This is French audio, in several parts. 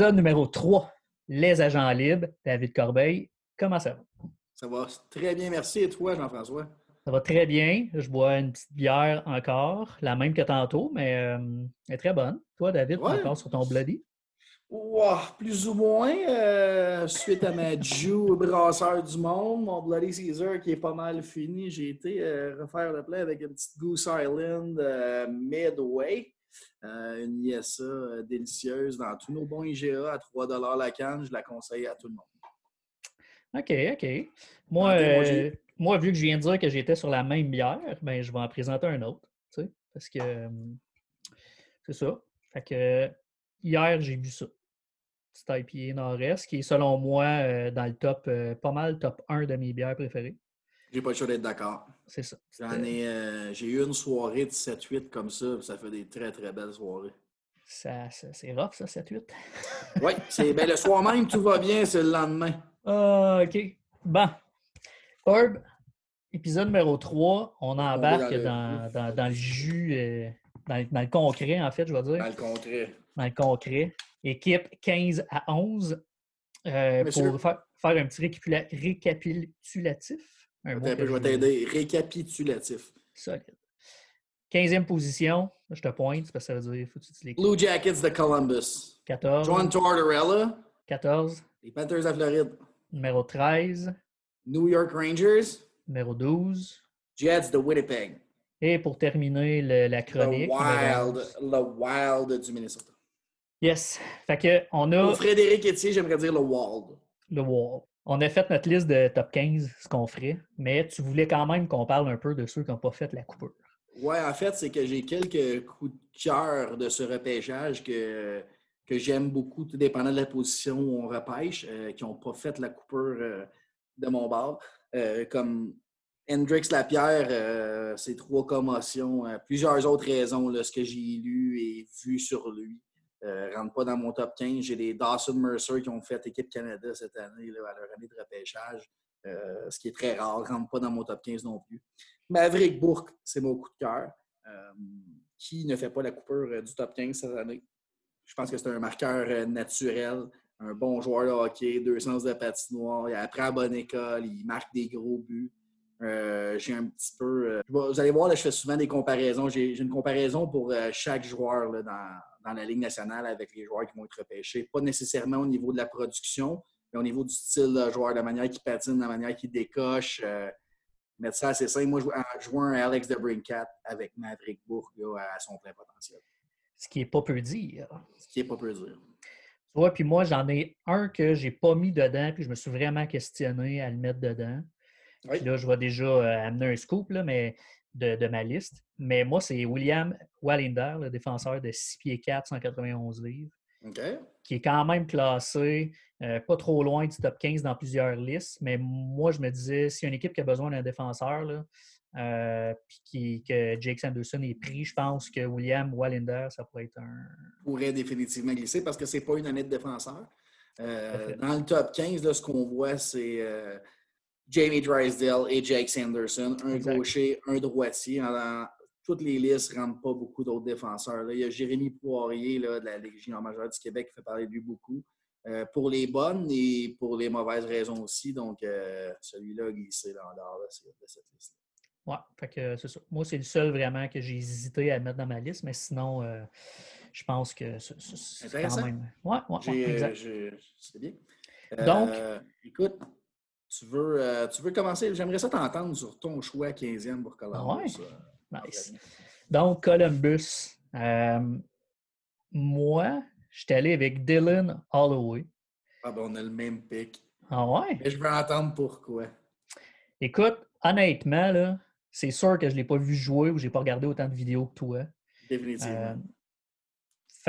Épisode numéro 3, Les agents libres. David Corbeil, comment ça va? Ça va très bien, merci. Et toi, Jean-François? Ça va très bien. Je bois une petite bière encore, la même que tantôt, mais euh, elle est très bonne. Toi, David, tu Ouais. encore sur ton bloody? Ouah, plus ou moins, euh, suite à ma Jew brasseur du monde, mon Bloody Caesar qui est pas mal fini, j'ai été euh, refaire le plein avec une petite Goose Island Midway, une ISA euh, délicieuse dans tous nos bons IGA à 3 la canne. Je la conseille à tout le monde. OK, OK. Moi, euh, moi, vu que je viens de dire que j'étais sur la même bière, ben, je vais en présenter un autre. tu sais, Parce que euh, c'est ça. Fait que hier, j'ai bu ça. Petit IPA Nord-Est, qui est selon moi euh, dans le top, euh, pas mal top 1 de mes bières préférées. J'ai pas le choix d'être d'accord. C'est ça. J'en C'était- ai, euh, J'ai eu une soirée de 7-8 comme ça, ça fait des très très belles soirées. ça- ça- c'est rough, ça, 7-8. Oui, c'est ben, le soir même, tout va bien, c'est le lendemain. Ah, OK. Bon. Herb, épisode numéro 3, on embarque dans le- dans, dans- dans le jus, euh, dans, le- dans le concret, en fait, je vais dire. Dans le contraire. Dans le concret. Équipe 15 à 11. euh, pour faire, faire un petit récapitula- récapitulatif. Un Attends peu, je vais t'aider. Récapitulatif. Solide. 15e position, je te pointe, parce que ça veut dire faut que tu les Blue Jackets de Columbus. 14. John Tortorella. 14. Les Panthers de Floride. Numéro 13. New York Rangers. Numéro 12. Jets de Winnipeg. Et pour terminer le- la Le chronique. numéro Wild. 11. Le Wild du Minnesota. Yes. Fait que on a Pour Frédéric Etier, j'aimerais dire le Wild. le wall. On a fait notre liste de top 15, ce qu'on ferait, mais tu voulais quand même qu'on parle un peu de ceux qui n'ont pas fait la coupure. Ouais, en fait, c'est que j'ai quelques coups de cœur de ce repêchage que, que j'aime beaucoup, tout dépendant de la position où on repêche, euh, qui n'ont pas fait la coupure euh, de mon bord. Euh, comme Hendrix Lapierre, ses trois commotions, plusieurs autres raisons, là, ce que j'ai lu et vu sur lui. Ne rentre pas dans mon top 15. J'ai les Dawson Mercer qui ont fait équipe Canada cette année, là, à leur année de repêchage, euh, ce qui est très rare, rentre pas dans mon top 15 non plus. Maverick Bourque, c'est mon coup de cœur. Euh, qui ne fait pas la coupure euh, du top 15 cette année? Je pense que c'est un marqueur euh, naturel, un bon joueur de hockey, deux sens de patinoire, il apprend à bonne école, il marque des gros buts. Euh, j'ai un petit peu. euh, vous allez voir, là, je fais souvent des comparaisons. J'ai une comparaison pour euh, chaque joueur là, dans, dans la Ligue nationale avec les joueurs qui vont être repêchés. Pas nécessairement au niveau de la production, mais au niveau du style de joueur, la manière qu'il patine, la manière qu'il décoche. euh, mettre ça assez simple. Moi, je vois, un Alex de Brincat avec Maverick là, à son plein potentiel. Ce qui est pas peu dire. Ce qui n'est pas peu dire. Tu vois, puis moi, j'en ai un que j'ai pas mis dedans, puis je me suis vraiment questionné à le mettre dedans. Oui. Puis là, je vais déjà euh, amener un scoop là, mais de, de ma liste. Mais moi, c'est William Wallinder, le défenseur de 6 pieds 4, 191 livres, qui est quand même classé euh, pas trop loin du top 15 dans plusieurs listes. Mais moi, je me disais, s'il y a une équipe qui a besoin d'un défenseur, là, euh, puis qui- que Jake Sanderson est pris, je pense que William Wallinder, ça pourrait être un. pourrait définitivement glisser parce que c'est pas une année de défenseur. Euh, dans le top 15, là, ce qu'on voit, c'est Jamie Drysdale et Jake Sanderson, un Exact. gaucher, un droitier. Toutes les listes ne rentrent pas beaucoup d'autres défenseurs. là. Il y a Jérémy Poirier là, de la Ligue junior majeure du Québec qui fait parler de lui beaucoup. Euh, pour les bonnes et pour les mauvaises raisons aussi. Donc, euh, celui-là a glissé dans l'or de cette liste. Fait que c'est ça. Moi, c'est le seul vraiment que j'ai hésité à mettre dans ma liste, mais sinon, euh, je pense que c'est- quand même. Ouais, ouais, ouais, euh, C'est bien. Donc- écoute, tu veux, euh, tu veux commencer? J'aimerais ça t'entendre sur ton choix 15e pour Columbus. Ouais? euh, Nice. Donc, Columbus. euh, moi, je suis allé avec Dylan Holloway. Ah ben, on a le même pic. Ah ouais? Mais je veux entendre pourquoi. Écoute, honnêtement, là, c'est sûr que je ne l'ai pas vu jouer ou je n'ai pas regardé autant de vidéos que toi. Définitivement.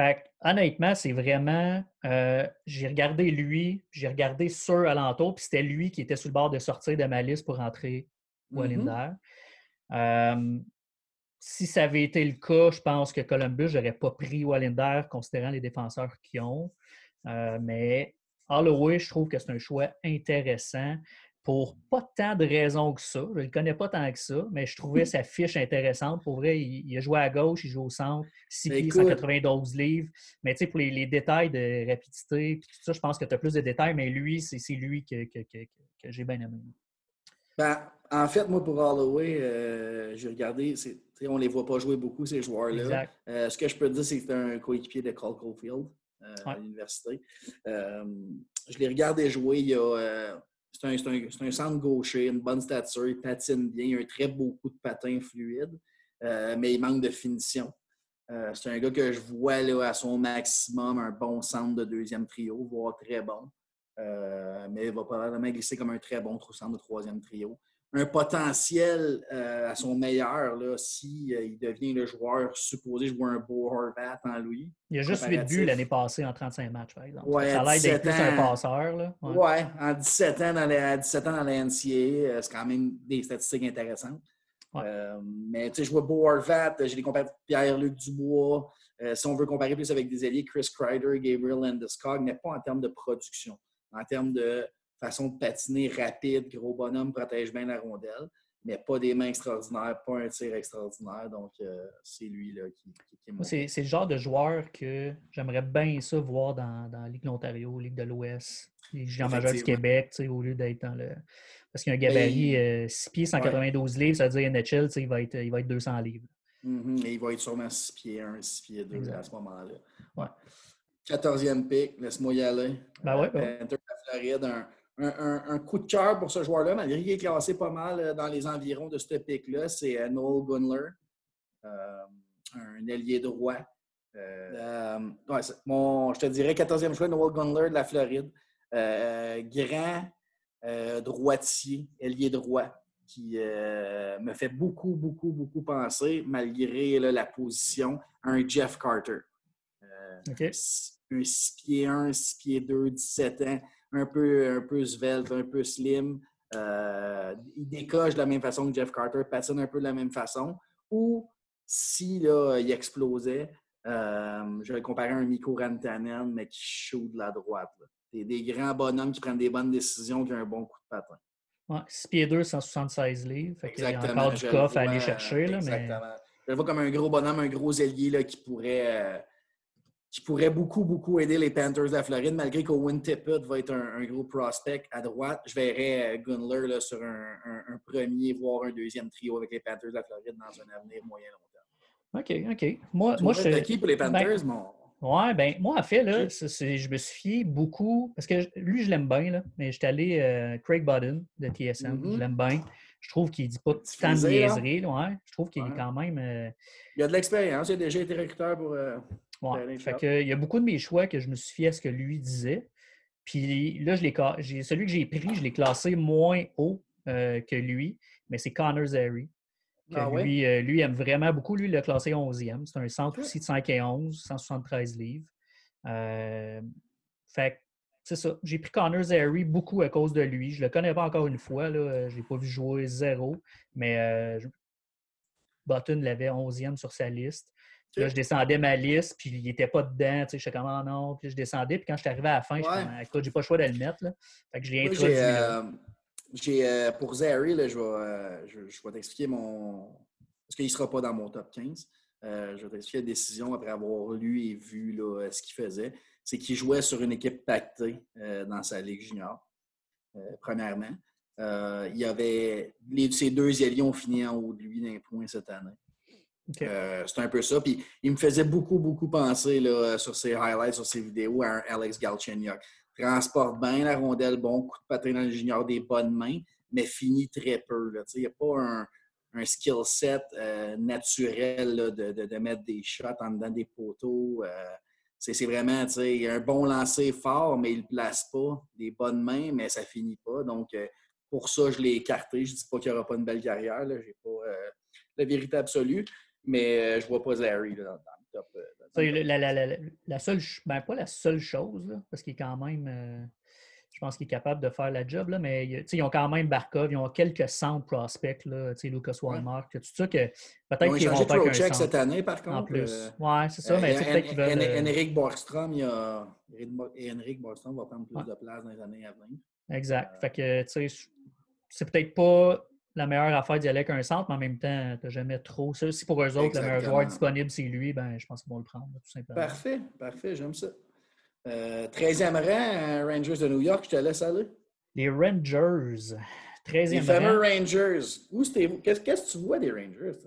Fait honnêtement, c'est vraiment. euh, j'ai regardé lui, j'ai regardé ceux alentour, puis c'était lui qui était sur le bord de sortir de ma liste pour entrer. Wallinder. Euh, si ça avait été le cas, je pense que Columbus, je n'aurais pas pris Wallinder considérant les défenseurs qu'ils ont. Euh, mais Holloway, je trouve que c'est un choix intéressant. Pour pas tant de raisons que ça. Je ne le connais pas tant que ça, mais je trouvais sa fiche intéressante. Pour vrai, il, a joué à gauche, il joue au centre, 6 ben, pieds, 192 livres. Mais tu sais, pour les, détails de rapidité, tout ça, je pense que tu as plus de détails, mais lui, c'est lui que, j'ai bien aimé. Ben, en fait, moi, pour Holloway, euh, j'ai regardé, on ne les voit pas jouer beaucoup, ces joueurs-là. Euh, ce que je peux te dire, c'est que c'est un coéquipier de Cole Caulfield euh, à l'université. je l'ai regardé jouer il y a c'est un, centre gaucher, une bonne stature, il patine bien, il a un très beau coup de patin fluide, euh, mais il manque de finition. Euh, c'est un gars que je vois là, à son maximum, un bon centre de deuxième trio, voire très bon. Euh, mais il va probablement glisser comme un très bon centre de troisième trio un potentiel euh, à son meilleur s'il euh, devient le joueur supposé jouer un beau Horvat en lui. Il a juste 8 buts l'année passée en 35 matchs, par exemple. Ouais, ça a l'air d'être plus un passeur. Là. Ouais. en 17 ans dans la, 17 ans dans la NCA, euh, c'est quand même des statistiques intéressantes. mais tu sais, je vois Beau Horvat, j'ai des comparatifs Pierre-Luc Dubois. si on veut comparer plus avec des alliés, Chris Kreider, Gabriel Landeskog, mais pas en termes de production. En termes de façon de patiner rapide, gros bonhomme, protège bien la rondelle, mais pas des mains extraordinaires, pas un tir extraordinaire. Donc, euh, c'est lui là, qui, qui, C'est le genre de joueur que j'aimerais bien ça voir dans, dans la Ligue de l'Ontario, Ligue de l'Ouest, les géants majeurs du Québec, au lieu d'être dans le. Parce qu'il y a un gabarit 6 euh, pieds, 192 livres, ça veut dire NHL, il va, être, il va être 200 livres. Mm-hmm. Et il va être sûrement 6 pieds 1, 6 pieds 2 à ce moment-là. Ouais. 14e pick, laisse-moi y aller. Ben ouais, ben. Floride, un, un, coup de cœur pour ce joueur-là, malgré qu'il est classé pas mal euh, dans les environs de ce pic-là, c'est euh, Noel Gunler, euh, un ailier droit. je te dirais 14e choix, Noel Gunler de la Floride. grand droitier, ailier droit, qui me fait beaucoup, beaucoup, beaucoup penser, malgré la position, à un Jeff Carter. Un 6 pieds 1, 6 pieds 2, 17 ans un peu, un peu svelte, un peu slim. Euh, il décoche de la même façon que Jeff Carter, patine un peu de la même façon. Ou si là, il explosait, euh, je vais comparer un Mikko Rantanen, mais qui shoot de la droite. Des, des, grands bonhommes qui prennent des bonnes décisions, qui ont un bon coup de patin. Ouais, 6 pieds 2, 176 livres. Fait il y a encore du coffre à aller chercher. Là, exactement. Je le vois comme un gros bonhomme, un gros ailier là, qui pourrait. Qui pourrait beaucoup, beaucoup aider les Panthers de la Floride, malgré qu'Owen Tippett va être un, gros prospect à droite. Je verrais euh, Gunler là, sur un, premier, voire un deuxième trio avec les Panthers de la Floride dans un avenir moyen-long terme. OK, OK. Moi, moi je qui pour les ben, Panthers, mon... Oui, ben moi, en fait, là, je me suis fié beaucoup, parce que lui, je l'aime bien, là, mais j'étais allé euh, Craig Budden de TSM, je mm-hmm. l'aime bien. Je trouve qu'il ne dit pas tant de niaiseries. Ouais. Je trouve qu'il est quand même. Euh, il a de l'expérience, il a déjà été recruteur pour. Ouais. Fait que, il y a beaucoup de mes choix que je me suis fié à ce que lui disait. Puis là, je celui que j'ai pris, je l'ai classé moins haut euh, que lui, mais c'est Connor Zary. Ah lui, euh, lui aime vraiment beaucoup. Lui, il l'a classé 11e. C'est un centre aussi de 5 et 11, 173 livres. Euh, fait c'est ça. J'ai pris Connor Zary beaucoup à cause de lui. Je ne le connais pas encore une fois. Je ne l'ai pas vu jouer zéro. Mais Button l'avait 11e sur sa liste. Là, je descendais ma liste, puis il n'était pas dedans. Tu sais, j'étais comme, oh non. Puis je descendais, puis quand je suis arrivé à la fin, je suis écoute, j'ai pas le choix de le mettre. Là. Fait que je l'ai introduit. J'ai, euh, euh, pour Zary, là, je vais, euh, je, vais t'expliquer mon. Parce qu'il ne sera pas dans mon top 15. je vais t'expliquer la décision après avoir lu et vu là, ce qu'il faisait. C'est qu'il jouait sur une équipe pactée dans sa Ligue junior, premièrement. il y avait. Les, ces deux alliés ont fini en haut de lui d'un point cette année. Euh, c'est un peu ça. Puis il me faisait beaucoup, beaucoup penser là, sur ses highlights, sur ses vidéos à Alex Galchenyuk. Transporte bien la rondelle, bon coup de patin dans le junior, des bonnes mains, mais finit très peu. Il n'y a pas un, un skill set euh, naturel de, de, mettre des shots en dedans des poteaux. Euh, c'est vraiment un bon lancer fort, mais il ne place pas. Des bonnes mains, mais ça finit pas. Donc, pour ça, je l'ai écarté. Je ne dis pas qu'il n'y aura pas une belle carrière. Je n'ai pas la vérité absolue mais euh, je ne vois pas Zary dans, le top. Euh, la, seule, ben, pas la seule chose, parce qu'il est quand même, euh, je pense qu'il est capable de faire la job, là, mais ils ont quand même Barkov, ils ont quelques centres prospects, là, Lucas Walmart, tout ça, que peut-être qu'ils vont faire qu'un cette année, par contre. En plus. oui, c'est ça, mais peut-être qu'ils veulent... Henrik Borgstrom, il Henrik Borgstrom va prendre plus de place dans les années à venir. Exact. Fait que, tu sais, c'est peut-être pas la meilleure affaire d'y aller avec un centre, mais en même temps, tu n'as jamais trop ça. Si pour eux autres, le meilleur joueur disponible, c'est lui, ben, je pense qu'ils vont le prendre, tout simplement. Parfait, parfait, j'aime ça. 13e rang, euh, Rangers de New York, je te laisse aller. Les Rangers. 13e Les fameux Rangers. Qu'est-ce que tu vois des Rangers?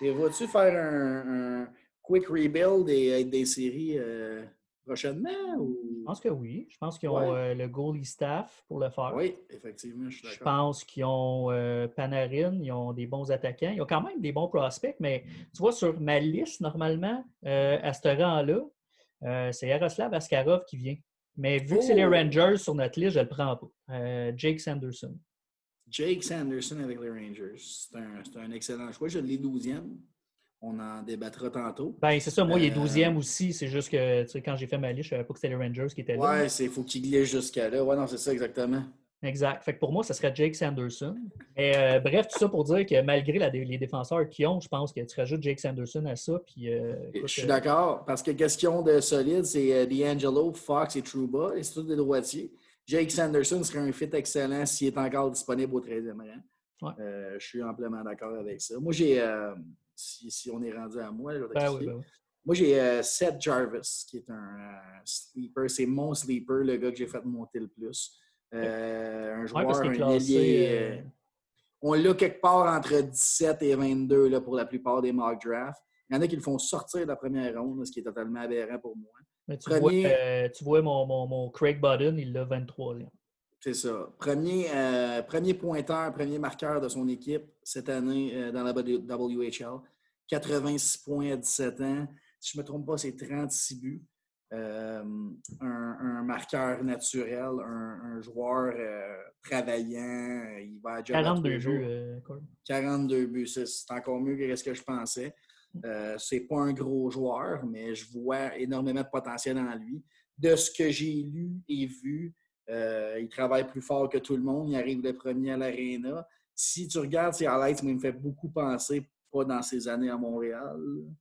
Vas-tu faire un, quick rebuild et être des séries euh, prochainement? Ou... Je pense que oui. Je pense qu'ils ont euh, le goalie staff pour le faire. Oui, effectivement, je suis d'accord. Je pense qu'ils ont Panarin, ils ont des bons attaquants. Ils ont quand même des bons prospects, mais tu vois, sur ma liste, normalement, à ce rang-là, euh, c'est Yaroslav Askarov qui vient. Mais vu que c'est les oh! Rangers sur notre liste, je ne le prends pas. Euh, Jake Sanderson. Jake Sanderson avec les Rangers. C'est un, excellent choix. Je l'ai 12e. On en débattra tantôt. Ben, c'est ça. Moi, il est 12e euh, aussi. C'est juste que quand j'ai fait ma liste, je ne savais pas que c'était les Rangers qui étaient là. Ouais, il faut qu'il glisse jusqu'à là. Ouais, non, c'est ça exactement. Exact. Fait que pour moi, ce serait Jake Sanderson. Et, euh, bref, tout ça pour dire que malgré les défenseurs qui ont, je pense que tu rajoutes Jake Sanderson à ça. Puis, euh, je suis d'accord, parce que question de solide, c'est euh, D'Angelo, Fox et Trouba, et c'est tous des droitiers. Jake Sanderson serait un fit excellent s'il est encore disponible au 13e rang. je suis amplement d'accord avec ça. Moi, j'ai, si, on est rendu à moi, ben ben moi, j'ai Seth Jarvis, qui est un sleeper. C'est mon sleeper, le gars que j'ai fait monter le plus. Euh, un joueur, un ailier. Euh, euh, on l'a quelque part entre 17 et 22 là, pour la plupart des mock drafts. Il y en a qui le font sortir de la première ronde, ce qui est totalement aberrant pour moi. tu, vois, tu, vois, mon, mon, mon Craig Budden, il l'a 23e. C'est ça. Premier, premier pointeur, premier marqueur de son équipe cette année dans la WHL. 86 points à 17 ans. Si je ne me trompe pas, c'est 36 buts. Euh, un, marqueur naturel, un, joueur euh, travaillant. Il va à 42 buts. 42 euh, buts, c'est encore mieux que ce que je pensais. c'est pas un gros joueur, mais je vois énormément de potentiel en lui. De ce que j'ai lu et vu, il travaille plus fort que tout le monde. Il arrive le premier à l'aréna. Si tu regardes ses highlights, il me fait beaucoup penser pas dans ses années à Montréal,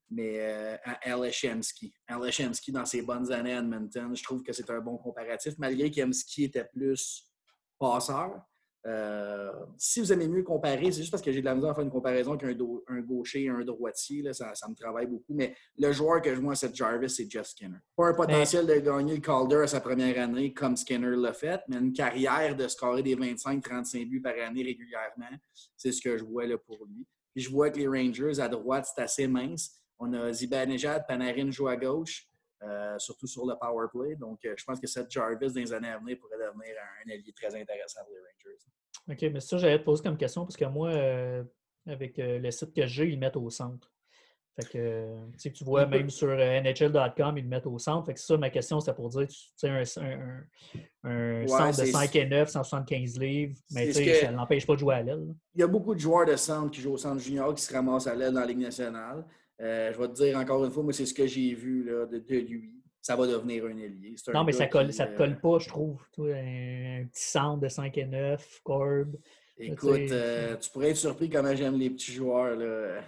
mais euh, à Aleshemski. Aleshemski, dans ses bonnes années à Edmonton, je trouve que c'est un bon comparatif, malgré qu'Emski était plus passeur. Euh, si vous aimez mieux comparer, c'est juste parce que j'ai de la misère à faire une comparaison qu'un un gaucher et un droitier. ça, me travaille beaucoup. Mais le joueur que je vois, c'est Jarvis, c'est Jeff Skinner. Pas un potentiel de gagner le Calder à sa première année comme Skinner l'a fait, mais une carrière de scorer des 25-35 buts par année régulièrement. C'est ce que je vois là, pour lui. Puis je vois que les Rangers, à droite, c'est assez mince. On a Zibanejad, Panarin joue à gauche, euh, surtout sur le power play. Donc, euh, je pense que cette Jarvis, dans les années à venir, pourrait devenir un, allié très intéressant pour les Rangers. OK, mais ça, j'allais te poser comme question parce que moi, euh, avec le site que j'ai, ils le mettent au centre. Fait que, tu, tu vois, même sur NHL.com, ils le mettent au centre. Fait que ça, ma question, c'était pour dire, tu sais, un, un, centre de 5 et 9, 175 livres, mais tu sais, ça ne l'empêche pas de jouer à l'aile. Il y a beaucoup de joueurs de centre qui jouent au centre junior qui se ramassent à l'aile dans la Ligue nationale. Euh, je vais te dire encore une fois, moi, c'est ce que j'ai vu là, de, lui. Ça va devenir un ailier. non, mais ça ne te colle euh, pas, je trouve. Toi, un, petit centre de 5 et 9, Corb. Écoute, euh, tu pourrais être surpris comment j'aime les petits joueurs. Là.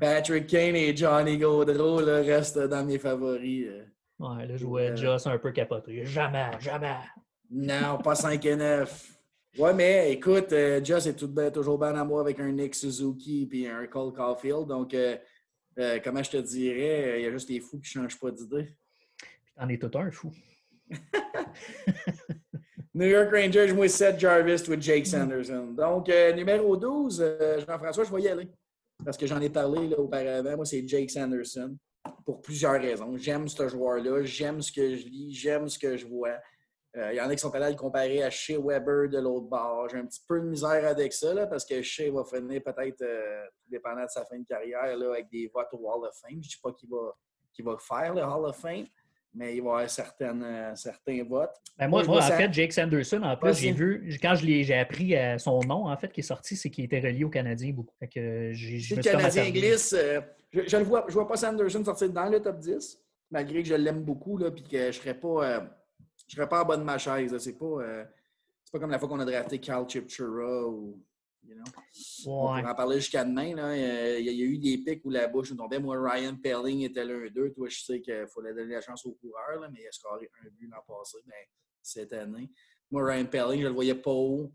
Patrick Kane et Johnny Gaudreau restent dans mes favoris. Euh. Ouais, là, je vois Joss un peu capoté. Jamais, jamais. Non, pas 5 et 9. Ouais, mais écoute, euh, Joss est tout, toujours bien à moi avec un Nick Suzuki et un Cole Caulfield. Donc, comment je te dirais, il y a juste des fous qui ne changent pas d'idée. Puis t'en es tout un fou. New York Rangers, moi, Seth Jarvis with Jake Sanderson. Donc, euh, numéro 12, euh, Jean-François, je vais y aller. Parce que j'en ai parlé là, auparavant. Moi, c'est Jake Sanderson. Pour plusieurs raisons. J'aime ce joueur-là. J'aime ce que je lis. J'aime ce que je vois. Euh, il y en a qui sont allés le comparer à Shea Weber de l'autre bord. J'ai un petit peu de misère avec ça, là, parce que Shea va finir peut-être, dépendant de sa fin de carrière, là, avec des votes au Hall of Fame. Je ne dis pas qu'il va, va faire le Hall of Fame, mais il va y avoir certaines, euh, certains votes. Ben moi, moi, en fait, Jake Sanderson, en plus, j'ai vu, quand j'ai appris euh, son nom, en fait, qui est sorti, c'est qu'il était relié au Canadien beaucoup. Fait que le Canadien glisse, euh, je ne vois, je vois pas Sanderson sortir dans le top 10, malgré que je l'aime beaucoup, là, puis que je ne serais pas, je serais pas en bas de ma chaise. C'est pas, pas comme la fois qu'on a drafté Carl Chipchura ou on pourrait en parler jusqu'à demain. Là. Il, y a, eu des pics où la bouche nous tombait. Moi, Ryan Pelling était l'un d'eux. Toi, je sais qu'il fallait donner la chance aux coureurs, là, mais il a scoré un but l'an passé, ben, cette année. Moi, Ryan Pelling, je ne le voyais pas haut.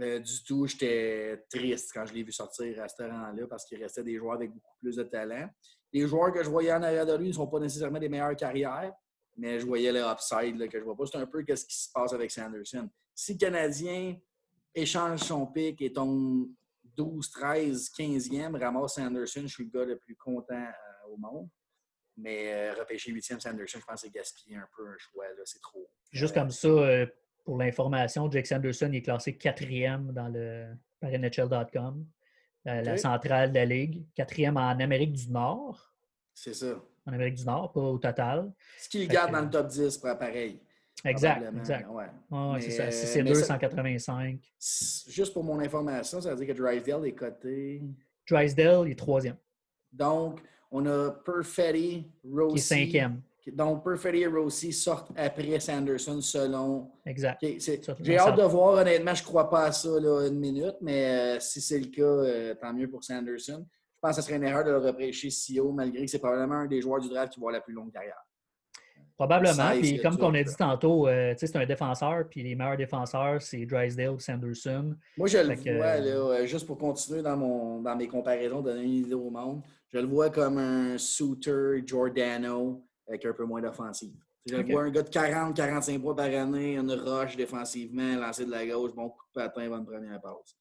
Euh, du tout, j'étais triste quand je l'ai vu sortir à ce rang-là parce qu'il restait des joueurs avec beaucoup plus de talent. Les joueurs que je voyais en arrière de lui ne sont pas nécessairement des meilleures carrières, mais je voyais le upside là, que je vois pas. C'est un peu ce qui se passe avec Sanderson. Si le Canadien échange son pic et tombe 12, 13, 15e, ramasse Sanderson, je suis le gars le plus content euh, au monde. Mais euh, repêcher 8e Sanderson, je pense que c'est gaspiller un peu un choix. C'est trop. Juste comme ça, euh, pour l'information, Jake Sanderson est classé quatrième dans le, par NHL.com, la centrale de la Ligue. Quatrième en Amérique du Nord. C'est ça. En Amérique du Nord, pas au total. Ce qu'il garde dans le top 10 pour pareil. Exact, exact. Ouais. c'est ça. c'est 285. Juste pour mon information, ça veut dire que Drysdale est coté. Drysdale est troisième. Donc, on a Perfetti, Rossi. Qui est cinquième. Donc, Perfetti et Rossi sortent après Sanderson selon. Exact. J'ai hâte de voir, honnêtement, je ne crois pas à ça là, une minute, mais euh, si c'est le cas, euh, tant mieux pour Sanderson. Je pense que ce serait une erreur de le repêcher si haut, malgré que c'est probablement un des joueurs du draft qui va avoir la plus longue carrière. Probablement. Puis comme on a dit tantôt, euh, c'est un défenseur, puis les meilleurs défenseurs, c'est Drysdale ou Sanderson. Moi, je le vois, là, juste pour continuer dans, mon, dans mes comparaisons, donner une idée au monde, je le vois comme un Souter Giordano avec un peu moins d'offensive. Je le vois un gars de 40-45 points par année, une roche défensivement, lancer de la gauche, bon coup de patin, bonne première passe.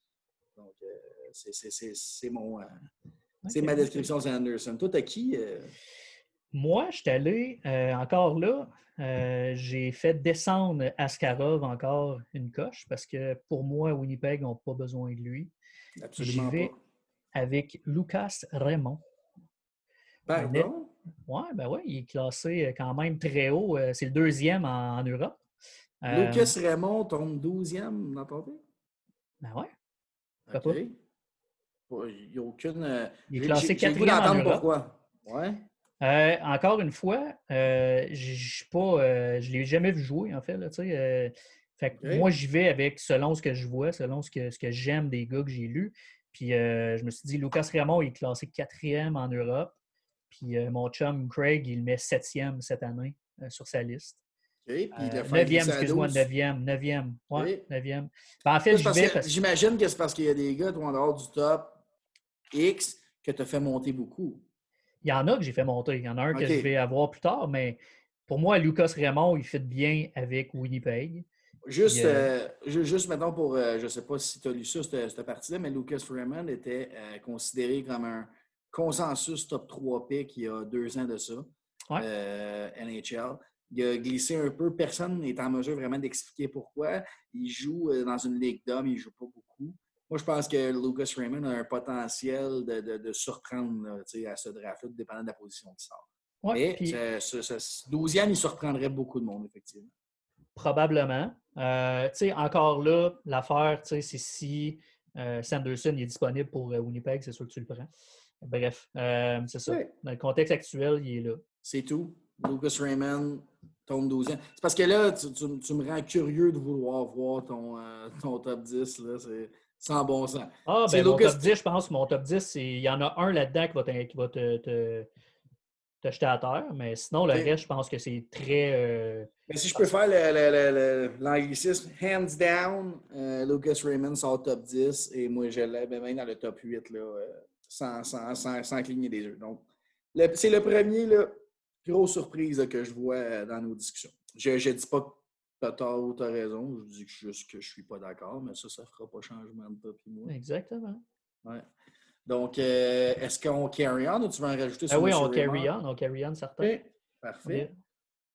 Donc, euh, c'est mon. Euh, c'est ma description de Sanderson. Toi, t'as qui? Moi, je suis allé, euh, encore là, euh, j'ai fait descendre Askarov encore une coche parce que pour moi, Winnipeg n'ont pas besoin de lui. Absolument J'y vais avec Lucas Raymond. Pardon? Oui, ben ouais, il est classé euh, quand même très haut. C'est le deuxième en, Europe. Lucas Raymond tombe douzième dans ton? Ben ouais. Il n'y a aucune. Il est classé quatrième en Europe. pourquoi. Ouais. Euh, encore une fois, euh, pas, euh, je ne l'ai jamais vu jouer, en fait. Là, fait Moi, j'y vais avec selon ce que je vois, selon ce que, ce que j'aime des gars que j'ai lus. Puis je me suis dit, Lucas Raymond est classé quatrième en Europe. Puis mon chum Craig, il met septième cette année sur sa liste. neuvième, excuse-moi, neuvième, neuvième. Ouais, neuvième. Ben, en fait, J'imagine que c'est parce qu'il y a des gars, toi, en dehors du top X, que tu as fait monter beaucoup. Il y en a que j'ai fait monter. Il y en a un que je vais avoir plus tard, mais pour moi, Lucas Raymond, il fait bien avec Winnipeg. Juste, euh, euh, juste maintenant pour, euh, je ne sais pas si tu as lu ça, cette, partie-là, mais Lucas Raymond était considéré comme un consensus top 3 pick il y a deux ans de ça, NHL. Il a glissé un peu. Personne n'est en mesure vraiment d'expliquer pourquoi. Il joue dans une ligue d'hommes, il ne joue pas beaucoup. Moi, je pense que Lucas Raymond a un potentiel de, de, surprendre à ce draft-là, dépendant de la position qui sort. Mais ce, 12e, il surprendrait beaucoup de monde, effectivement. Probablement. Euh, encore là, l'affaire, c'est si euh, Sanderson est disponible pour euh, Winnipeg, c'est sûr que tu le prends. Bref, c'est ça. Dans le contexte actuel, il est là. C'est tout. Lucas Raymond tombe 12e. C'est parce que là, tu, tu, me rends curieux de vouloir voir ton, ton top 10. Là. Sans bon sens. Ah, ben mon top 10, je pense que mon top 10, il y en a un là-dedans qui va, qui va te, te, te, jeter à terre, mais sinon, le reste, je pense que c'est très. Euh, mais si je peux faire l'anglicisme, hands down, euh, Lucas Raymond sort top 10 et moi, je l'ai même dans le top 8, là, euh, sans, sans, sans, sans, cligner des yeux. Donc, c'est le premier, là, grosse surprise que je vois dans nos discussions. Je ne dis pas T'as tort ou t'as raison. Je dis juste que je suis pas d'accord, mais ça, ça fera pas changement de toi et moi. Exactement. Ouais. Donc, euh, est-ce qu'on carry on ou tu veux en rajouter sur ah Oui, on carry on, on carry on, certain. Parfait.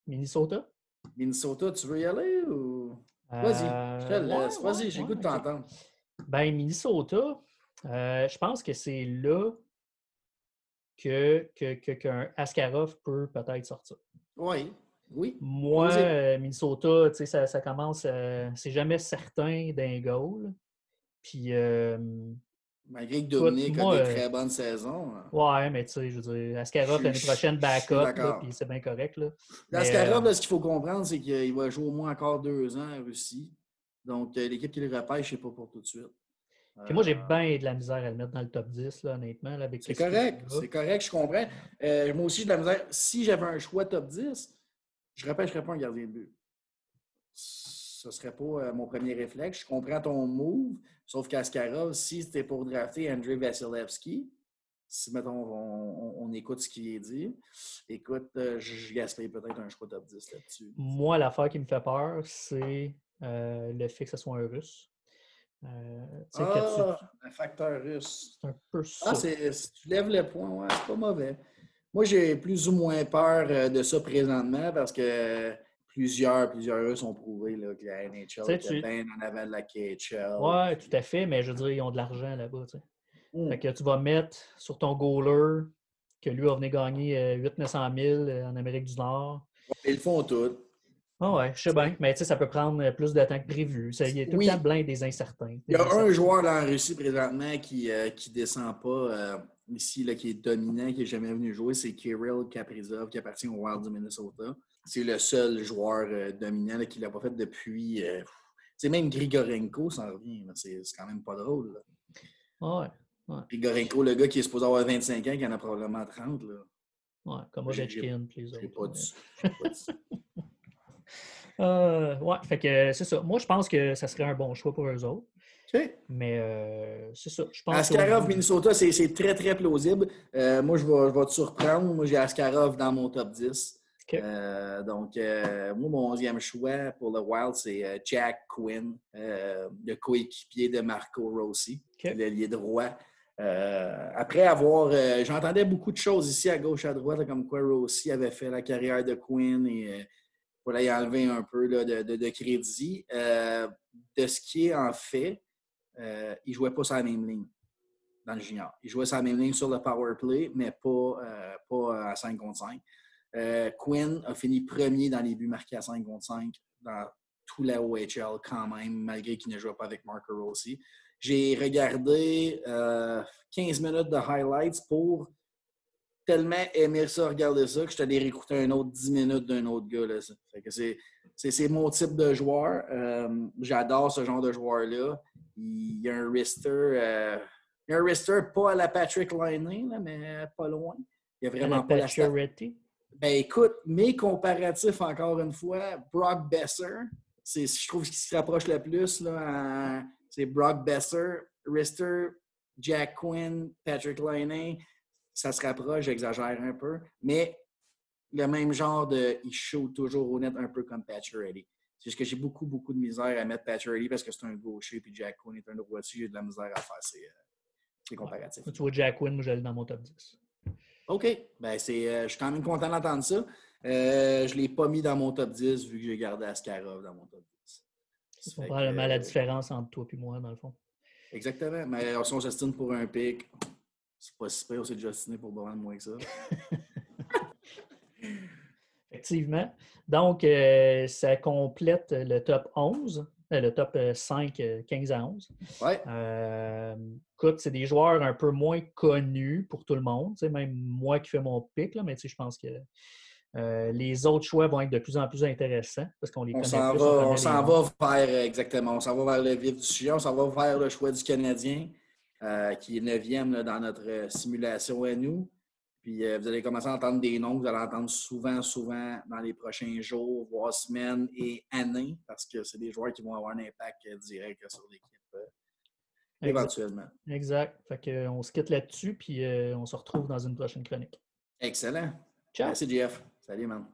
Minnesota? Minnesota, tu veux y aller ou? Vas-y, je te euh, laisse. Vas-y, j'ai goût de t'entendre. Ben, Minnesota, euh, je pense que c'est là que, que, qu'un Askarov peut peut-être sortir. Oui. Oui. Moi, euh, Minnesota, ça, ça commence, euh, c'est jamais certain d'un goal. Puis. Euh, Malgré que Dominique a des très bonnes saisons. Hein. Ouais, mais tu sais, je veux dire, Askarov l'année prochaine, backup, puis c'est bien correct. Là. Askarov, ce qu'il faut comprendre, c'est qu'il va jouer au moins encore deux ans en Russie. Donc, l'équipe qui le repêche, c'est pas pour tout de suite. Puis moi, j'ai bien de la misère à le mettre dans le top 10, là, honnêtement. c'est correct, c'est correct, je comprends. moi aussi, j'ai de la misère. Si j'avais un choix top 10, je ne repêcherais pas un gardien de but. ce ne serait pas euh, mon premier réflexe. Je comprends ton move, sauf qu'Askarov, si c'était pour drafter Andrei Vasilevski, si, mettons, on, écoute ce qu'il est dit, écoute, euh, je, gaspille peut-être un choix top 10 là-dessus. Moi, l'affaire qui me fait peur, c'est euh, le fait que ce soit un russe. ah, un facteur russe. C'est un peu ah, ça. Ah, tu lèves le point, ouais, c'est pas mauvais. Moi, j'ai plus ou moins peur de ça présentement parce que plusieurs, plusieurs Russes ont prouvé là, que la NHL était bien en avant de la KHL. Oui, tout à fait, mais je veux dire, ils ont de l'argent là-bas. Tu hmm. Fait que tu vas mettre sur ton goaler que lui a venu gagner 8 900 000 en Amérique du Nord. Ils le font tout. Ah ouais, je sais bien, mais tu sais, ça peut prendre euh, plus de temps que prévu. Ça, il y a tout le temps plein des incertains. il y a un joueur dans la Russie présentement qui ne euh, descend pas euh, ici, là, qui est dominant, qui n'est jamais venu jouer, c'est Kirill Kaprizov, qui appartient au Wild du Minnesota. C'est le seul joueur dominant qui ne l'a pas fait depuis. c'est même Grigorenko, ça revient. C'est quand même pas drôle. Ah ouais, ouais. Grigorenko, le gars qui est supposé avoir 25 ans, qui en a probablement 30. Là. Ouais, comme Ovechkin, les autres. Pas pas Euh, ouais, fait que c'est ça. Moi, je pense que ça serait un bon choix pour eux autres. Mais euh, c'est ça. Je pense Askarov, Minnesota, c'est très, très plausible. Euh, moi, je vais, je vais, te surprendre. Moi, j'ai Askarov dans mon top 10. donc, moi, mon onzième choix pour le Wild, c'est Jack Quinn, le coéquipier de Marco Rossi, le lié droit. après avoir. J'entendais beaucoup de choses ici à gauche, à droite, comme quoi Rossi avait fait la carrière de Quinn et pour y enlever un peu de, crédit. Euh, de ce qui est en fait, euh, il ne jouait pas sur la même ligne dans le junior. Il jouait sur la même ligne sur le power play, mais pas, euh, pas à 5 contre 5. Quinn a fini premier dans les buts marqués à 5 contre 5 dans tout la OHL quand même, malgré qu'il ne jouait pas avec Marco Rossi. J'ai regardé 15 minutes de highlights pour tellement aimé ça, regarder ça, que je t'allais réécouter un autre 10 minutes d'un autre gars. Là. c'est, mon type de joueur. Euh, j'adore ce genre de joueur-là. Il y a un wrister, euh, il y a un wrister pas à la Patrick Liney, mais pas loin. Il y a vraiment pas la Ben écoute, mes comparatifs, encore une fois, Brock Besser, c'est, je trouve qu'il se rapproche le plus. Là, c'est Brock Besser, Rister, Jack Quinn, Patrick Liney ça se rapproche, j'exagère un peu, mais le même genre de il shoot toujours au net un peu comme Reddy. C'est juste que j'ai beaucoup, beaucoup de misère à mettre Reddy parce que c'est un gaucher puis Jack Quinn est un droitier, j'ai de la misère à faire ces, euh, comparatifs. Tu vois Jack Quinn, moi j'allais dans mon top 10. OK. Ben, c'est, euh, je suis quand même content d'entendre ça. Euh, je ne l'ai pas mis dans mon top 10 vu que j'ai gardé Askarov dans mon top 10. C'est probablement la différence entre toi et moi, dans le fond. Exactement. Mais si on s'estime pour un pic, c'est pas si pire, déjà signé pour de moins que ça. Effectivement. Donc, euh, ça complète le top 11, euh, le top 5, euh, 15 à 11. Ouais. écoute, c'est des joueurs un peu moins connus pour tout le monde. même moi qui fais mon pic, là, mais je pense que les autres choix vont être de plus en plus intéressants parce qu'on les on connaît plus. on s'en va vers, exactement, on s'en va vers le vif du sujet, on s'en va vers le choix du Canadien. Euh, qui est neuvième dans notre euh, simulation à nous. Puis euh, vous allez commencer à entendre des noms, vous allez entendre souvent, souvent dans les prochains jours, voire semaines et années, parce que c'est des joueurs qui vont avoir un impact direct sur l'équipe éventuellement. Exact. Fait que, on se quitte là-dessus, puis on se retrouve dans une prochaine chronique. Excellent. Ciao. Merci, Jeff. Salut, man.